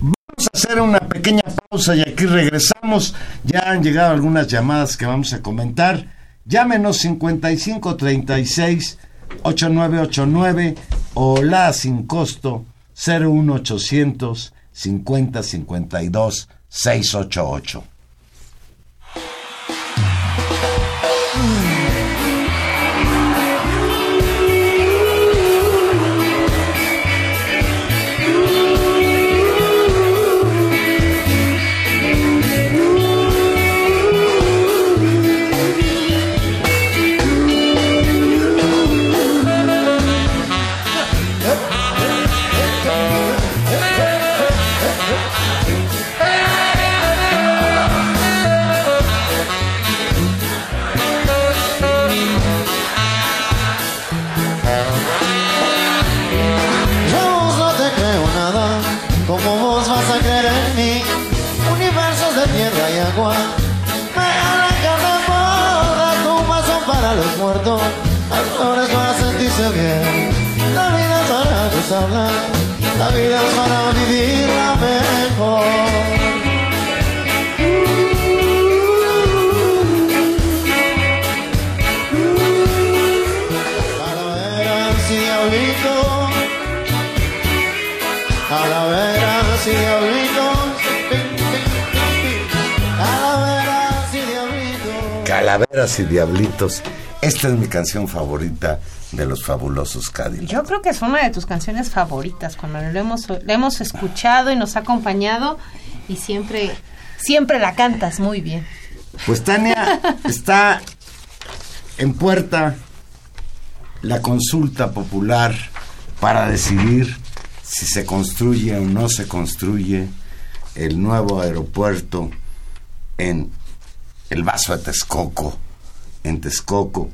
[SPEAKER 4] Vamos a hacer una pequeña pausa y aquí regresamos. Ya han llegado algunas llamadas que vamos a comentar. Llámenos 5536 8989 o la sin costo 01800 50 52 688.
[SPEAKER 5] la vida es para vivirla mejor. Calaveras y diablitos, calaveras y diablitos, calaveras y diablitos.
[SPEAKER 4] Calaveras y diablitos. Esta es mi canción favorita de los fabulosos Cadillacs.
[SPEAKER 3] Yo creo que es una de tus canciones favoritas, cuando lo hemos, lo hemos escuchado y nos ha acompañado y siempre, siempre la cantas muy bien.
[SPEAKER 4] Pues Tania, [LAUGHS] está en puerta la consulta popular para decidir si se construye o no se construye el nuevo aeropuerto en el vaso de Texcoco, en Texcoco.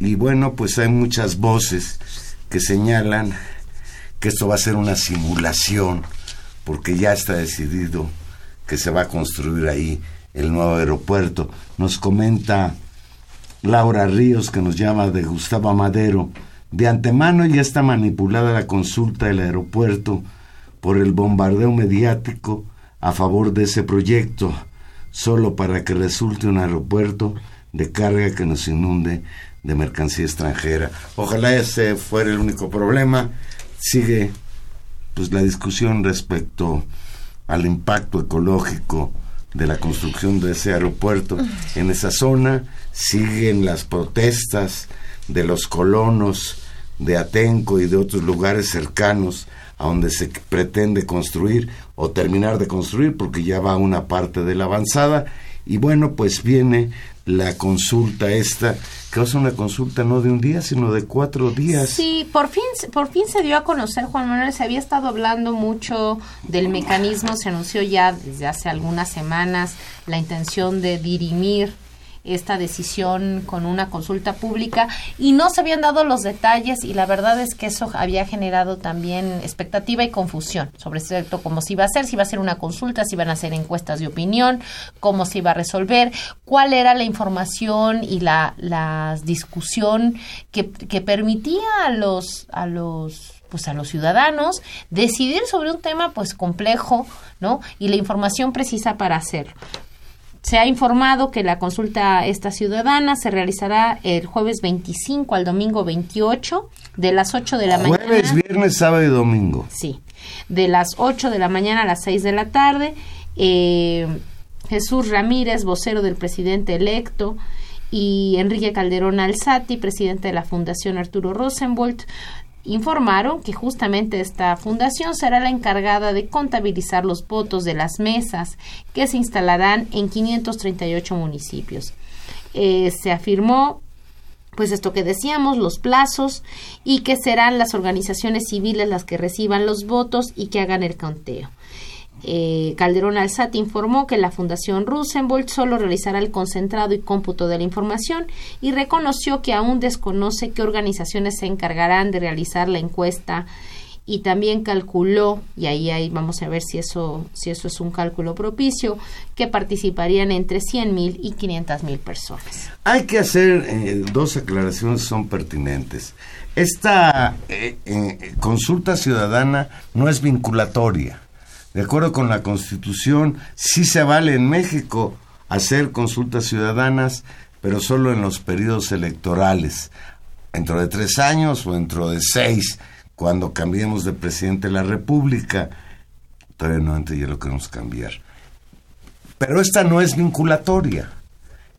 [SPEAKER 4] Y bueno, pues hay muchas voces que señalan que esto va a ser una simulación, porque ya está decidido que se va a construir ahí el nuevo aeropuerto. Nos comenta Laura Ríos, que nos llama de Gustavo Madero. De antemano ya está manipulada la consulta del aeropuerto por el bombardeo mediático a favor de ese proyecto, solo para que resulte un aeropuerto de carga que nos inunde de mercancía extranjera. Ojalá ese fuera el único problema. Sigue pues la discusión respecto al impacto ecológico de la construcción de ese aeropuerto en esa zona. Siguen las protestas de los colonos de Atenco y de otros lugares cercanos a donde se pretende construir o terminar de construir porque ya va una parte de la avanzada y bueno pues viene la consulta esta es una consulta no de un día sino de cuatro días.
[SPEAKER 3] Sí por fin por fin se dio a conocer Juan Manuel. Se había estado hablando mucho del mecanismo se anunció ya desde hace algunas semanas la intención de dirimir esta decisión con una consulta pública y no se habían dado los detalles y la verdad es que eso había generado también expectativa y confusión sobre cierto cómo se iba a hacer, si iba a ser una consulta, si iban a hacer encuestas de opinión, cómo se iba a resolver, cuál era la información y la, la discusión que, que permitía a los a los pues a los ciudadanos decidir sobre un tema pues complejo, ¿no? Y la información precisa para hacerlo. Se ha informado que la consulta esta ciudadana se realizará el jueves 25 al domingo 28 de las 8 de la mañana.
[SPEAKER 4] Jueves, viernes, sábado y domingo.
[SPEAKER 3] Sí, de las 8 de la mañana a las 6 de la tarde. Eh, Jesús Ramírez, vocero del presidente electo, y Enrique Calderón Alzati, presidente de la Fundación Arturo Rosenbolt, informaron que justamente esta fundación será la encargada de contabilizar los votos de las mesas que se instalarán en 538 municipios. Eh, se afirmó pues esto que decíamos, los plazos y que serán las organizaciones civiles las que reciban los votos y que hagan el conteo. Eh, Calderón Alzate informó que la Fundación Rosenbold solo realizará el concentrado y cómputo de la información y reconoció que aún desconoce qué organizaciones se encargarán de realizar la encuesta y también calculó, y ahí, ahí vamos a ver si eso, si eso es un cálculo propicio, que participarían entre 100.000 y 500.000 personas.
[SPEAKER 4] Hay que hacer eh, dos aclaraciones son pertinentes. Esta eh, consulta ciudadana no es vinculatoria de acuerdo con la Constitución, sí se vale en México hacer consultas ciudadanas, pero solo en los periodos electorales, dentro de tres años o dentro de seis, cuando cambiemos de presidente de la República. Todavía no, antes ya lo queremos cambiar. Pero esta no es vinculatoria.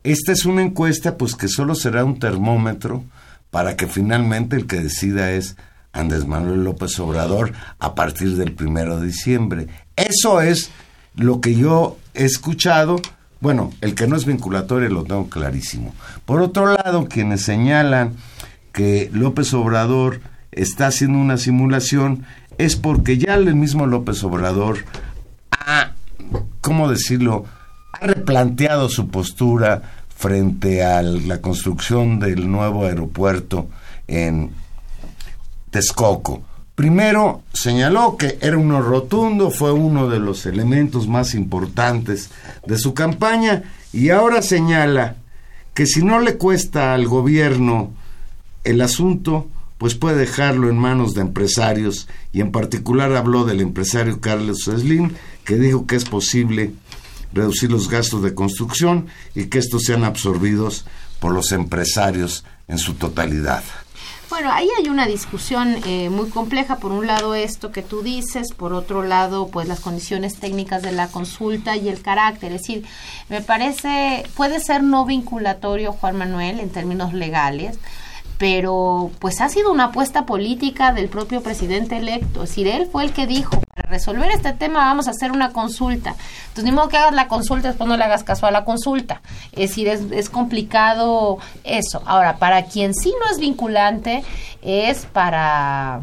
[SPEAKER 4] Esta es una encuesta, pues que solo será un termómetro para que finalmente el que decida es Andrés Manuel López Obrador a partir del primero de diciembre. Eso es lo que yo he escuchado. Bueno, el que no es vinculatorio lo tengo clarísimo. Por otro lado, quienes señalan que López Obrador está haciendo una simulación es porque ya el mismo López Obrador ha, ¿cómo decirlo?, ha replanteado su postura frente a la construcción del nuevo aeropuerto en Texcoco. Primero señaló que era uno rotundo, fue uno de los elementos más importantes de su campaña y ahora señala que si no le cuesta al gobierno el asunto, pues puede dejarlo en manos de empresarios y en particular habló del empresario Carlos Slim que dijo que es posible reducir los gastos de construcción y que estos sean absorbidos por los empresarios en su totalidad.
[SPEAKER 3] Bueno, ahí hay una discusión eh, muy compleja. Por un lado esto que tú dices, por otro lado pues las condiciones técnicas de la consulta y el carácter. Es decir, me parece, puede ser no vinculatorio, Juan Manuel, en términos legales, pero pues ha sido una apuesta política del propio presidente electo. Es decir, él fue el que dijo, para resolver este tema vamos a hacer una consulta. Entonces, ni modo que hagas la consulta, después no le hagas caso a la consulta. Es decir, es, es complicado eso. Ahora, para quien sí no es vinculante, es para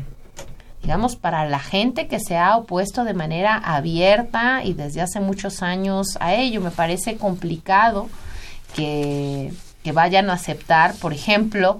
[SPEAKER 3] digamos, para la gente que se ha opuesto de manera abierta y desde hace muchos años a ello. Me parece complicado que, que vayan a aceptar, por ejemplo,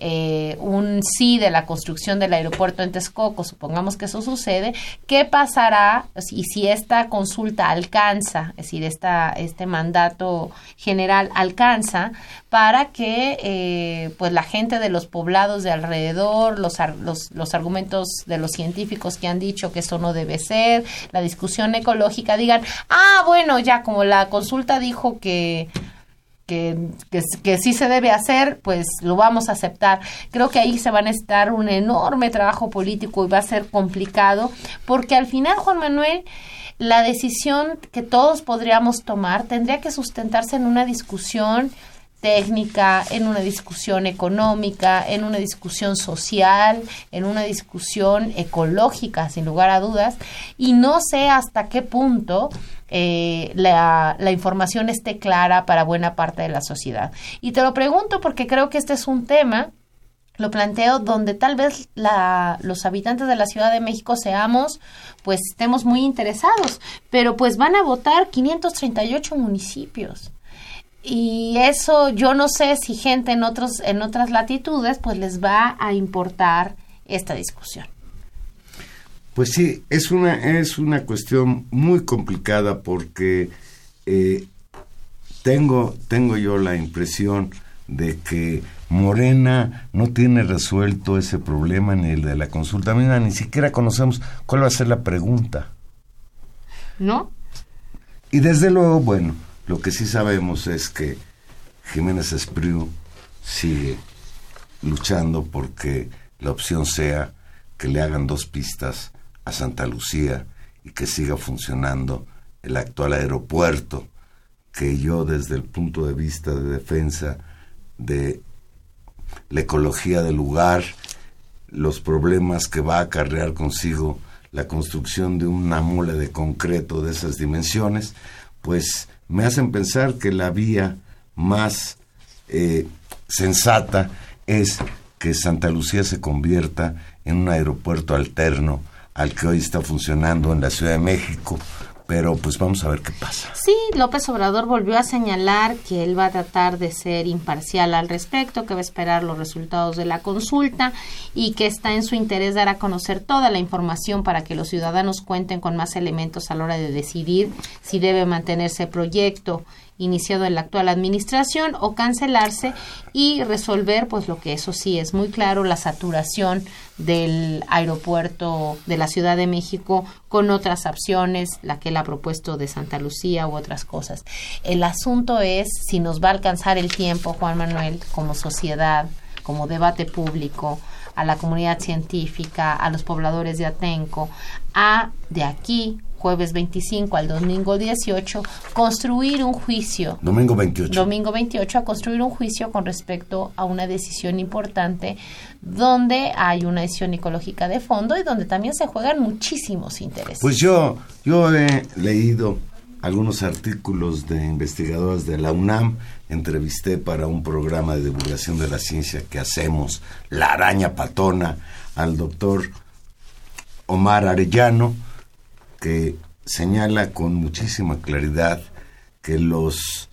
[SPEAKER 3] eh, un sí de la construcción del aeropuerto en Texcoco, supongamos que eso sucede, ¿qué pasará y si esta consulta alcanza, es decir, esta, este mandato general alcanza para que eh, pues la gente de los poblados de alrededor, los, los, los argumentos de los científicos que han dicho que eso no debe ser, la discusión ecológica, digan, ah, bueno, ya como la consulta dijo que que, que, sí se debe hacer, pues lo vamos a aceptar. Creo que ahí se va a necesitar un enorme trabajo político y va a ser complicado, porque al final, Juan Manuel, la decisión que todos podríamos tomar tendría que sustentarse en una discusión técnica, en una discusión económica, en una discusión social, en una discusión ecológica, sin lugar a dudas, y no sé hasta qué punto eh, la, la, información esté clara para buena parte de la sociedad. Y te lo pregunto porque creo que este es un tema, lo planteo, donde tal vez la, los habitantes de la Ciudad de México seamos, pues estemos muy interesados, pero pues van a votar 538 municipios y eso yo no sé si gente en otros en otras latitudes pues les va a importar esta discusión.
[SPEAKER 4] Pues sí, es una es una cuestión muy complicada porque eh, tengo tengo yo la impresión de que Morena no tiene resuelto ese problema ni el de la consulta. Mira, ni siquiera conocemos cuál va a ser la pregunta.
[SPEAKER 3] ¿No?
[SPEAKER 4] Y desde luego, bueno, lo que sí sabemos es que Jiménez Espriu sigue luchando porque la opción sea que le hagan dos pistas a Santa Lucía y que siga funcionando el actual aeropuerto, que yo desde el punto de vista de defensa de la ecología del lugar, los problemas que va a acarrear consigo la construcción de una mole de concreto de esas dimensiones, pues me hacen pensar que la vía más eh, sensata es que Santa Lucía se convierta en un aeropuerto alterno al que hoy está funcionando en la Ciudad de México, pero pues vamos a ver qué pasa.
[SPEAKER 3] Sí, López Obrador volvió a señalar que él va a tratar de ser imparcial al respecto, que va a esperar los resultados de la consulta y que está en su interés dar a conocer toda la información para que los ciudadanos cuenten con más elementos a la hora de decidir si debe mantenerse el proyecto iniciado en la actual administración o cancelarse y resolver pues lo que eso sí es muy claro la saturación del aeropuerto de la Ciudad de México con otras opciones, la que él ha propuesto de Santa Lucía u otras cosas. El asunto es si nos va a alcanzar el tiempo, Juan Manuel, como sociedad, como debate público, a la comunidad científica, a los pobladores de Atenco, a de aquí jueves 25 al domingo 18, construir un juicio.
[SPEAKER 4] Domingo 28.
[SPEAKER 3] Domingo 28, a construir un juicio con respecto a una decisión importante donde hay una decisión ecológica de fondo y donde también se juegan muchísimos intereses.
[SPEAKER 4] Pues yo, yo he leído algunos artículos de investigadores de la UNAM, entrevisté para un programa de divulgación de la ciencia que hacemos, La Araña Patona, al doctor Omar Arellano, que señala con muchísima claridad que los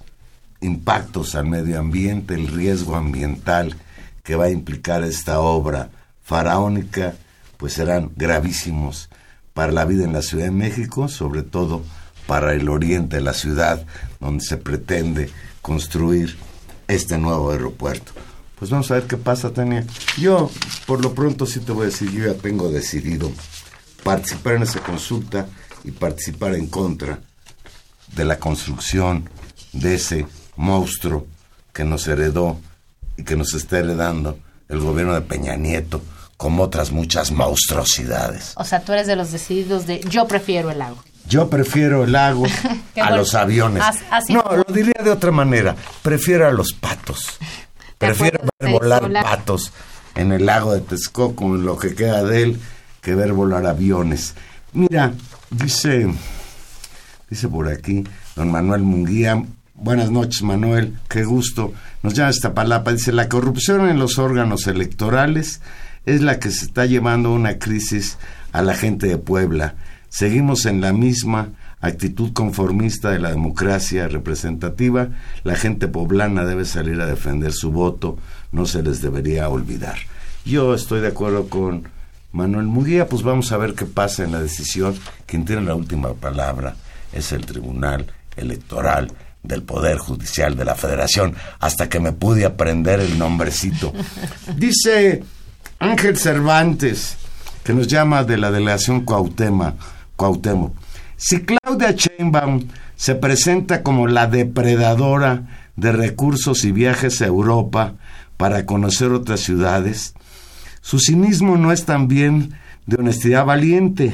[SPEAKER 4] impactos al medio ambiente, el riesgo ambiental que va a implicar esta obra faraónica, pues serán gravísimos para la vida en la Ciudad de México, sobre todo para el oriente de la ciudad, donde se pretende construir este nuevo aeropuerto. Pues vamos a ver qué pasa, Tania. Yo, por lo pronto, sí te voy a decir, yo ya tengo decidido participar en esa consulta y participar en contra de la construcción de ese monstruo que nos heredó y que nos está heredando el gobierno de Peña Nieto, como otras muchas monstruosidades.
[SPEAKER 3] O sea, tú eres de los decididos de yo prefiero el lago.
[SPEAKER 4] Yo prefiero el lago [LAUGHS] a los aviones. no, lo diría de otra manera. Prefiero a los patos. [LAUGHS] Prefiero ver volar patos en el lago de Texcoco, en lo que queda de él, que ver volar aviones. Mira, dice, dice por aquí don Manuel Munguía, buenas noches Manuel, qué gusto, nos llama esta palapa, dice, la corrupción en los órganos electorales es la que se está llevando una crisis a la gente de Puebla. Seguimos en la misma actitud conformista de la democracia representativa, la gente poblana debe salir a defender su voto, no se les debería olvidar. Yo estoy de acuerdo con Manuel Muguía, pues vamos a ver qué pasa en la decisión. Quien tiene la última palabra es el Tribunal Electoral del Poder Judicial de la Federación, hasta que me pude aprender el nombrecito. [LAUGHS] Dice Ángel Cervantes, que nos llama de la delegación Cuauhtémoc, Cuauhtémoc. Si Claudia Sheinbaum se presenta como la depredadora de recursos y viajes a Europa para conocer otras ciudades, su cinismo no es también de honestidad valiente.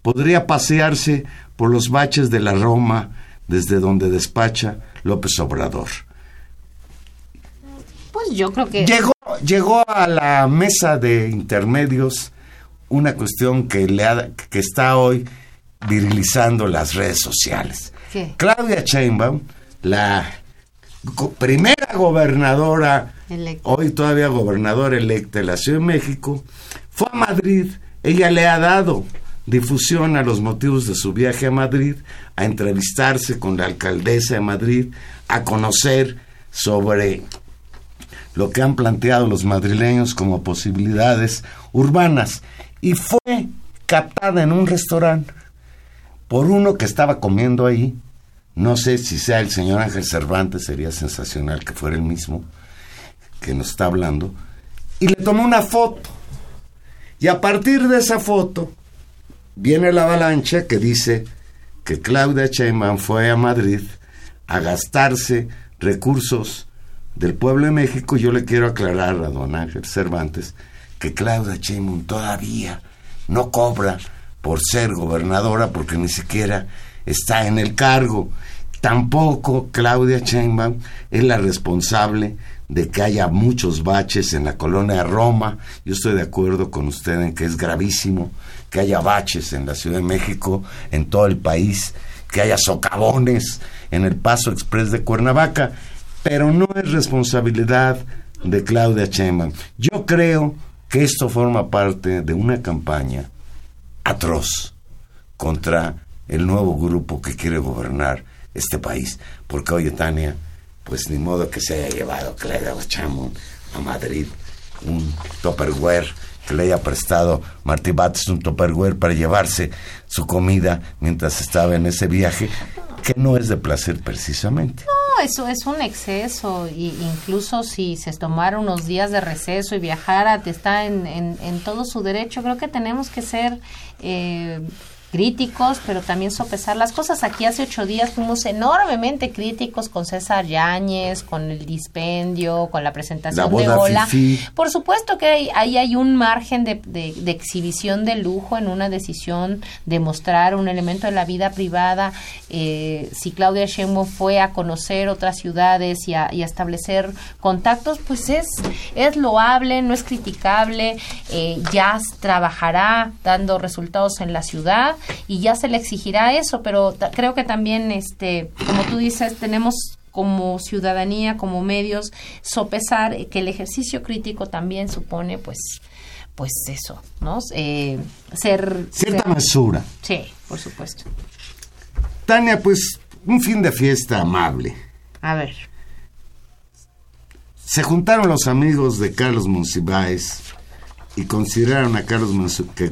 [SPEAKER 4] Podría pasearse por los baches de la Roma desde donde despacha López Obrador.
[SPEAKER 3] yo creo que...
[SPEAKER 4] Llegó, llegó a la mesa de intermedios una cuestión que, le que está hoy virilizando las redes sociales. Claudia Sheinbaum, la primera gobernadora, hoy todavía gobernadora electa de la Ciudad de México, fue a Madrid. Ella le ha dado difusión a los motivos de su viaje a Madrid, a entrevistarse con la alcaldesa de Madrid, a conocer sobre lo que han planteado los madrileños como posibilidades urbanas. Y fue captada en un restaurante por uno que estaba comiendo ahí. No sé si sea el señor Ángel Cervantes, sería sensacional que fuera el mismo que nos está hablando. Y le tomó una foto. Y a partir de esa foto viene la avalancha que dice que Claudia Sheinbaum fue a Madrid a gastarse recursos del pueblo de México. Yo le quiero aclarar a don Ángel Cervantes que Claudia Sheinbaum todavía no cobra por ser gobernadora porque ni siquiera está en el cargo. Tampoco Claudia Sheinbaum es la responsable de que haya muchos baches en la colonia Roma. Yo estoy de acuerdo con usted en que es gravísimo que haya baches en la Ciudad de México, en todo el país, que haya socavones en el Paso Express de Cuernavaca, pero no es responsabilidad de Claudia Sheinbaum. Yo creo que esto forma parte de una campaña atroz contra el nuevo grupo que quiere gobernar este país. Porque, oye, Tania, pues ni modo que se haya llevado Claudia Sheinbaum a Madrid un Tupperware que le haya prestado Martí Bates un Tupperware para llevarse su comida mientras estaba en ese viaje, que no es de placer precisamente.
[SPEAKER 3] No, eso es un exceso, y incluso si se tomara unos días de receso y viajara, está en, en, en todo su derecho. Creo que tenemos que ser... Eh, críticos, pero también sopesar las cosas. Aquí hace ocho días fuimos enormemente críticos con César Yáñez, con el dispendio, con la presentación de Ola. Por supuesto que ahí hay, un margen de, de, exhibición de lujo en una decisión de mostrar un elemento de la vida privada. Eh, si Claudia Sheinbaum fue a conocer otras ciudades y a, establecer contactos, pues es, es loable, no es criticable. Eh, ya trabajará dando resultados en la ciudad y ya se le exigirá eso, pero creo que también, este, como tú dices, tenemos como ciudadanía, como medios, sopesar que el ejercicio crítico también supone, pues, pues eso, ¿no? Eh, ser...
[SPEAKER 4] Cierta mesura.
[SPEAKER 3] Sí, por supuesto.
[SPEAKER 4] Tania, pues, un fin de fiesta amable.
[SPEAKER 3] A ver.
[SPEAKER 4] Se juntaron los amigos de Carlos Monsiváis y consideraron a Carlos Monsiváis, que,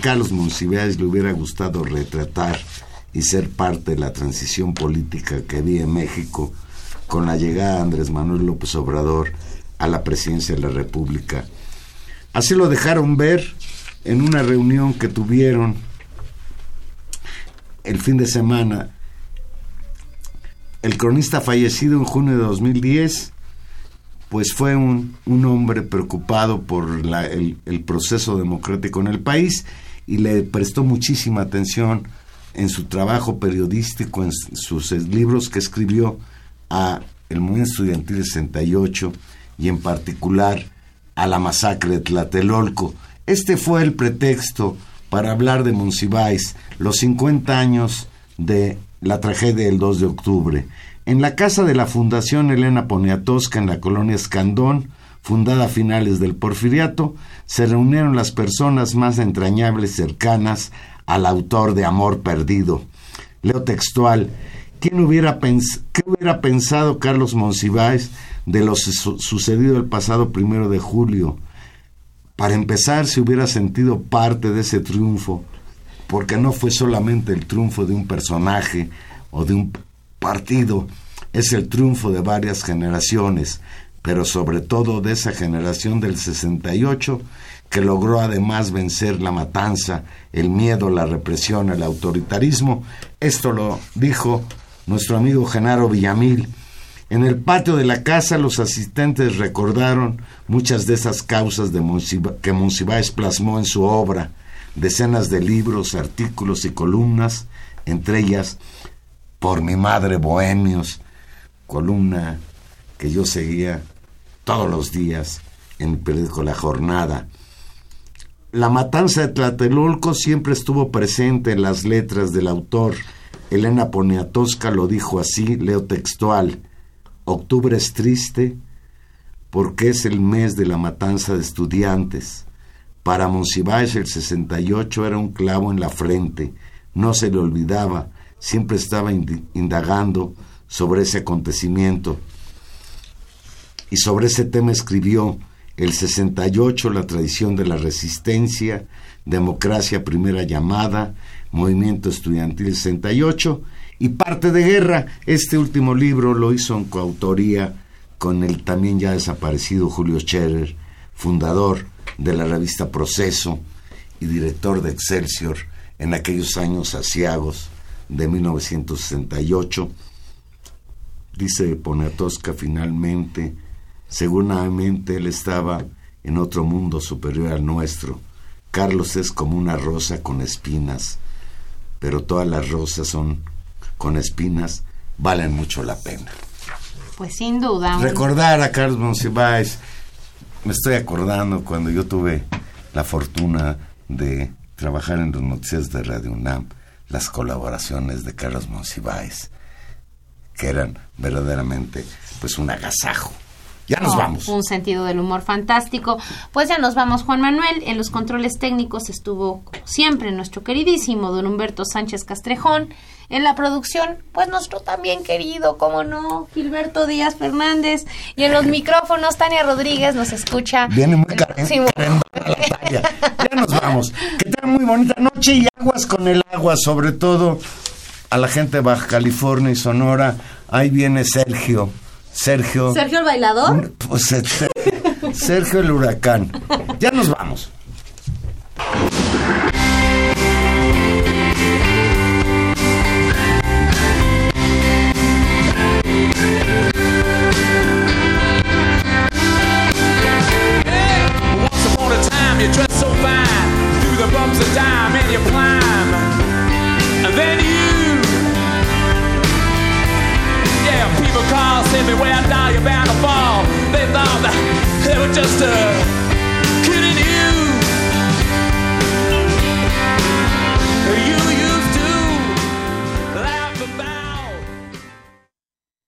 [SPEAKER 4] Carlos Monsiváis le hubiera gustado retratar y ser parte de la transición política que había en México con la llegada de Andrés Manuel López Obrador a la presidencia de la República. Así lo dejaron ver en una reunión que tuvieron el fin de semana el cronista fallecido en junio de 2010 pues fue un, hombre preocupado por el, el, proceso democrático en el país y le prestó muchísima atención en su trabajo periodístico, en sus libros que escribió a el movimiento estudiantil 68 y en particular a la masacre de Tlatelolco. Este fue el pretexto para hablar de Monsiváis, los 50 años de la tragedia del 2 de octubre. En la casa de la Fundación Elena Poniatowska en la colonia Escandón, fundada a finales del Porfiriato, se reunieron las personas más entrañables cercanas al autor de Amor Perdido. Leo textual, ¿quién hubiera ¿qué hubiera pensado Carlos Monsiváis de lo sucedido el pasado primero de julio? Para empezar, se hubiera sentido parte de ese triunfo, porque no fue solamente el triunfo de un personaje o de un partido es el triunfo de varias generaciones, pero sobre todo de esa generación del 68 que logró además vencer la matanza, el miedo, la represión, el autoritarismo. Esto lo dijo nuestro amigo Genaro Villamil. En el patio de la casa los asistentes recordaron muchas de esas causas que Monsiváis plasmó en su obra, decenas de libros, artículos y columnas, entre ellas por mi madre Bohemios, columna que yo seguía todos los días en el periódico La Jornada. La matanza de Tlatelolco siempre estuvo presente en las letras del autor. Elena Poniatowska lo dijo así, leo textual. Octubre es triste porque es el mes de la matanza de estudiantes. Para Monsiváis el 68 era un clavo en la frente, no se le olvidaba, siempre estaba indagando sobre ese acontecimiento. Y sobre ese tema escribió el 68, la tradición de la resistencia, democracia primera llamada, movimiento estudiantil 68 y parte de guerra. Este último libro lo hizo en coautoría con el también ya desaparecido Julio Scherer, fundador de la revista Proceso y director de Excelsior en aquellos años asiagos de 1968. Dice Ponatosca finalmente, Seguramente él estaba en otro mundo superior al nuestro. Carlos es como una rosa con espinas, pero todas las rosas son con espinas, valen mucho la pena.
[SPEAKER 3] Pues sin duda.
[SPEAKER 4] Recordar a Carlos Monsiváis, me estoy acordando cuando yo tuve la fortuna de trabajar en los noticias de Radio UNAM, las colaboraciones de Carlos Monsiváis, que eran verdaderamente pues un agasajo. Ya nos vamos.
[SPEAKER 3] Un sentido del humor fantástico. Pues ya nos vamos, Juan Manuel. En los controles técnicos estuvo, como siempre, nuestro queridísimo don Humberto Sánchez Castrejón. En la producción, pues nuestro también querido, como no, Gilberto Díaz Fernández. Y en los [LAUGHS] micrófonos, Tania Rodríguez nos escucha.
[SPEAKER 4] Viene muy Ya nos vamos. Que tengan muy bonita noche y aguas con el agua, sobre todo a la gente de Baja California y Sonora. Ahí viene Sergio. Sergio.
[SPEAKER 3] ¿Sergio el bailador?
[SPEAKER 4] Pues, este, Sergio el huracán. Ya nos vamos. Bumps of time and you climb. And then you yeah people call say me where down you're bound to fall. They thought that they were just a